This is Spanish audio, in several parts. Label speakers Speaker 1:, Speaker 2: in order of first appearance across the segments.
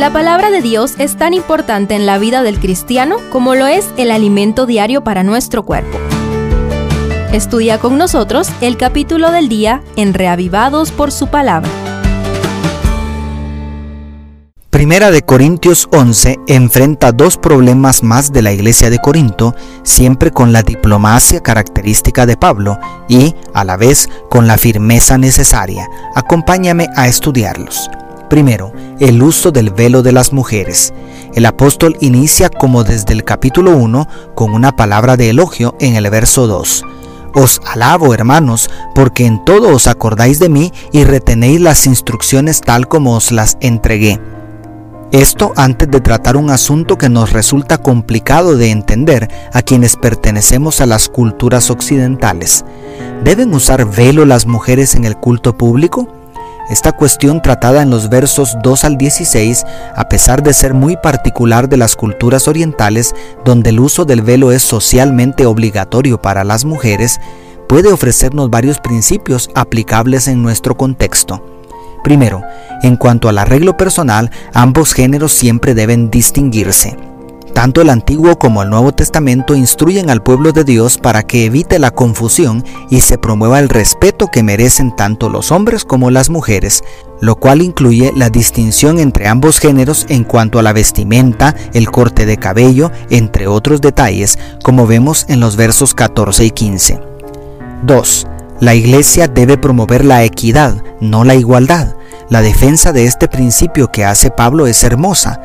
Speaker 1: La palabra de Dios es tan importante en la vida del cristiano como lo es el alimento diario para nuestro cuerpo. Estudia con nosotros el capítulo del día en Reavivados por su palabra.
Speaker 2: Primera de Corintios 11 enfrenta dos problemas más de la iglesia de Corinto, siempre con la diplomacia característica de Pablo y, a la vez, con la firmeza necesaria. Acompáñame a estudiarlos. Primero, el uso del velo de las mujeres. El apóstol inicia como desde el capítulo 1 con una palabra de elogio en el verso 2. Os alabo, hermanos, porque en todo os acordáis de mí y retenéis las instrucciones tal como os las entregué. Esto antes de tratar un asunto que nos resulta complicado de entender a quienes pertenecemos a las culturas occidentales. ¿Deben usar velo las mujeres en el culto público? Esta cuestión tratada en los versos 2 al 16, a pesar de ser muy particular de las culturas orientales, donde el uso del velo es socialmente obligatorio para las mujeres, puede ofrecernos varios principios aplicables en nuestro contexto. Primero, en cuanto al arreglo personal, ambos géneros siempre deben distinguirse. Tanto el Antiguo como el Nuevo Testamento instruyen al pueblo de Dios para que evite la confusión y se promueva el respeto que merecen tanto los hombres como las mujeres, lo cual incluye la distinción entre ambos géneros en cuanto a la vestimenta, el corte de cabello, entre otros detalles, como vemos en los versos 14 y 15. 2. La iglesia debe promover la equidad, no la igualdad. La defensa de este principio que hace Pablo es hermosa,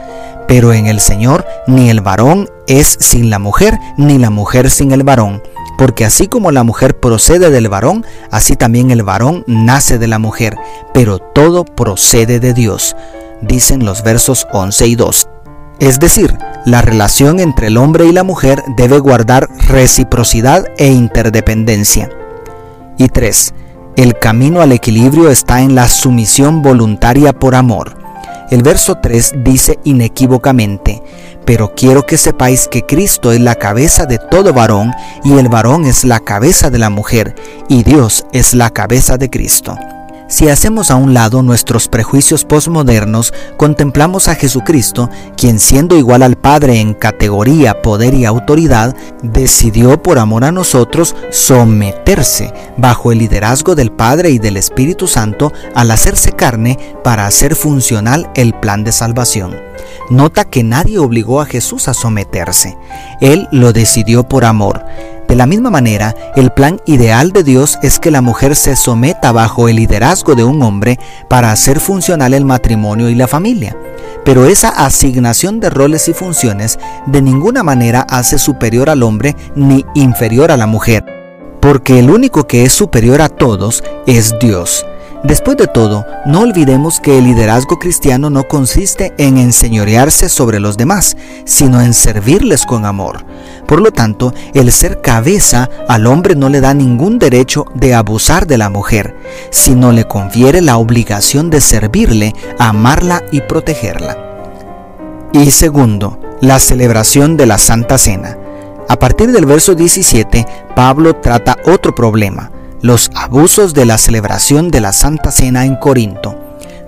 Speaker 2: pero en el Señor ni el varón es sin la mujer, ni la mujer sin el varón. Porque así como la mujer procede del varón, así también el varón nace de la mujer, pero todo procede de Dios, dicen los versos 11 y 2. Es decir, la relación entre el hombre y la mujer debe guardar reciprocidad e interdependencia. Y 3. El camino al equilibrio está en la sumisión voluntaria por amor. El verso 3 dice inequívocamente, pero quiero que sepáis que Cristo es la cabeza de todo varón y el varón es la cabeza de la mujer y Dios es la cabeza de Cristo. Si hacemos a un lado nuestros prejuicios posmodernos, contemplamos a Jesucristo, quien siendo igual al Padre en categoría, poder y autoridad, decidió por amor a nosotros someterse bajo el liderazgo del Padre y del Espíritu Santo al hacerse carne para hacer funcional el plan de salvación. Nota que nadie obligó a Jesús a someterse, Él lo decidió por amor. De la misma manera, el plan ideal de Dios es que la mujer se someta bajo el liderazgo de un hombre para hacer funcional el matrimonio y la familia. Pero esa asignación de roles y funciones de ninguna manera hace superior al hombre ni inferior a la mujer, porque el único que es superior a todos es Dios. Después de todo, no olvidemos que el liderazgo cristiano no consiste en enseñorearse sobre los demás, sino en servirles con amor. Por lo tanto, el ser cabeza al hombre no le da ningún derecho de abusar de la mujer, sino le confiere la obligación de servirle, amarla y protegerla. Y segundo, la celebración de la Santa Cena. A partir del verso 17, Pablo trata otro problema, los abusos de la celebración de la Santa Cena en Corinto.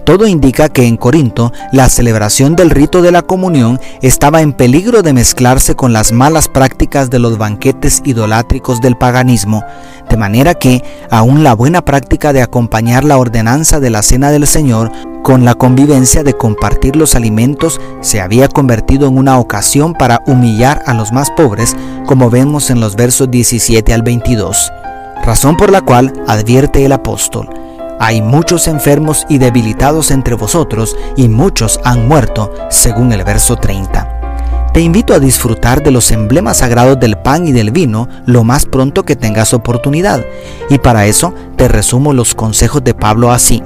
Speaker 2: Todo indica que en Corinto la celebración del rito de la comunión estaba en peligro de mezclarse con las malas prácticas de los banquetes idolátricos del paganismo, de manera que aún la buena práctica de acompañar la ordenanza de la cena del Señor con la convivencia de compartir los alimentos se había convertido en una ocasión para humillar a los más pobres, como vemos en los versos 17 al 22 razón por la cual advierte el apóstol, hay muchos enfermos y debilitados entre vosotros y muchos han muerto, según el verso 30. Te invito a disfrutar de los emblemas sagrados del pan y del vino lo más pronto que tengas oportunidad, y para eso te resumo los consejos de Pablo así.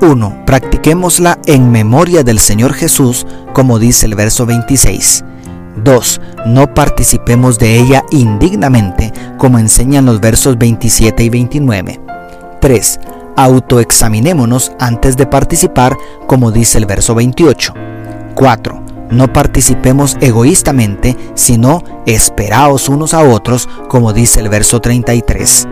Speaker 2: 1. Practiquémosla en memoria del Señor Jesús, como dice el verso 26. 2. No participemos de ella indignamente, como enseñan los versos 27 y 29. 3. Autoexaminémonos antes de participar, como dice el verso 28. 4. No participemos egoístamente, sino esperaos unos a otros, como dice el verso 33.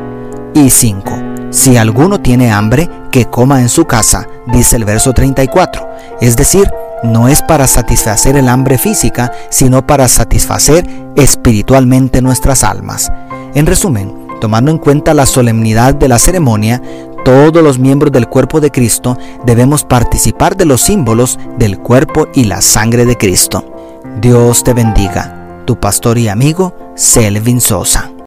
Speaker 2: Y 5. Si alguno tiene hambre, que coma en su casa, dice el verso 34. Es decir, no es para satisfacer el hambre física, sino para satisfacer espiritualmente nuestras almas. En resumen, tomando en cuenta la solemnidad de la ceremonia, todos los miembros del cuerpo de Cristo debemos participar de los símbolos del cuerpo y la sangre de Cristo. Dios te bendiga, tu pastor y amigo Selvin Sosa.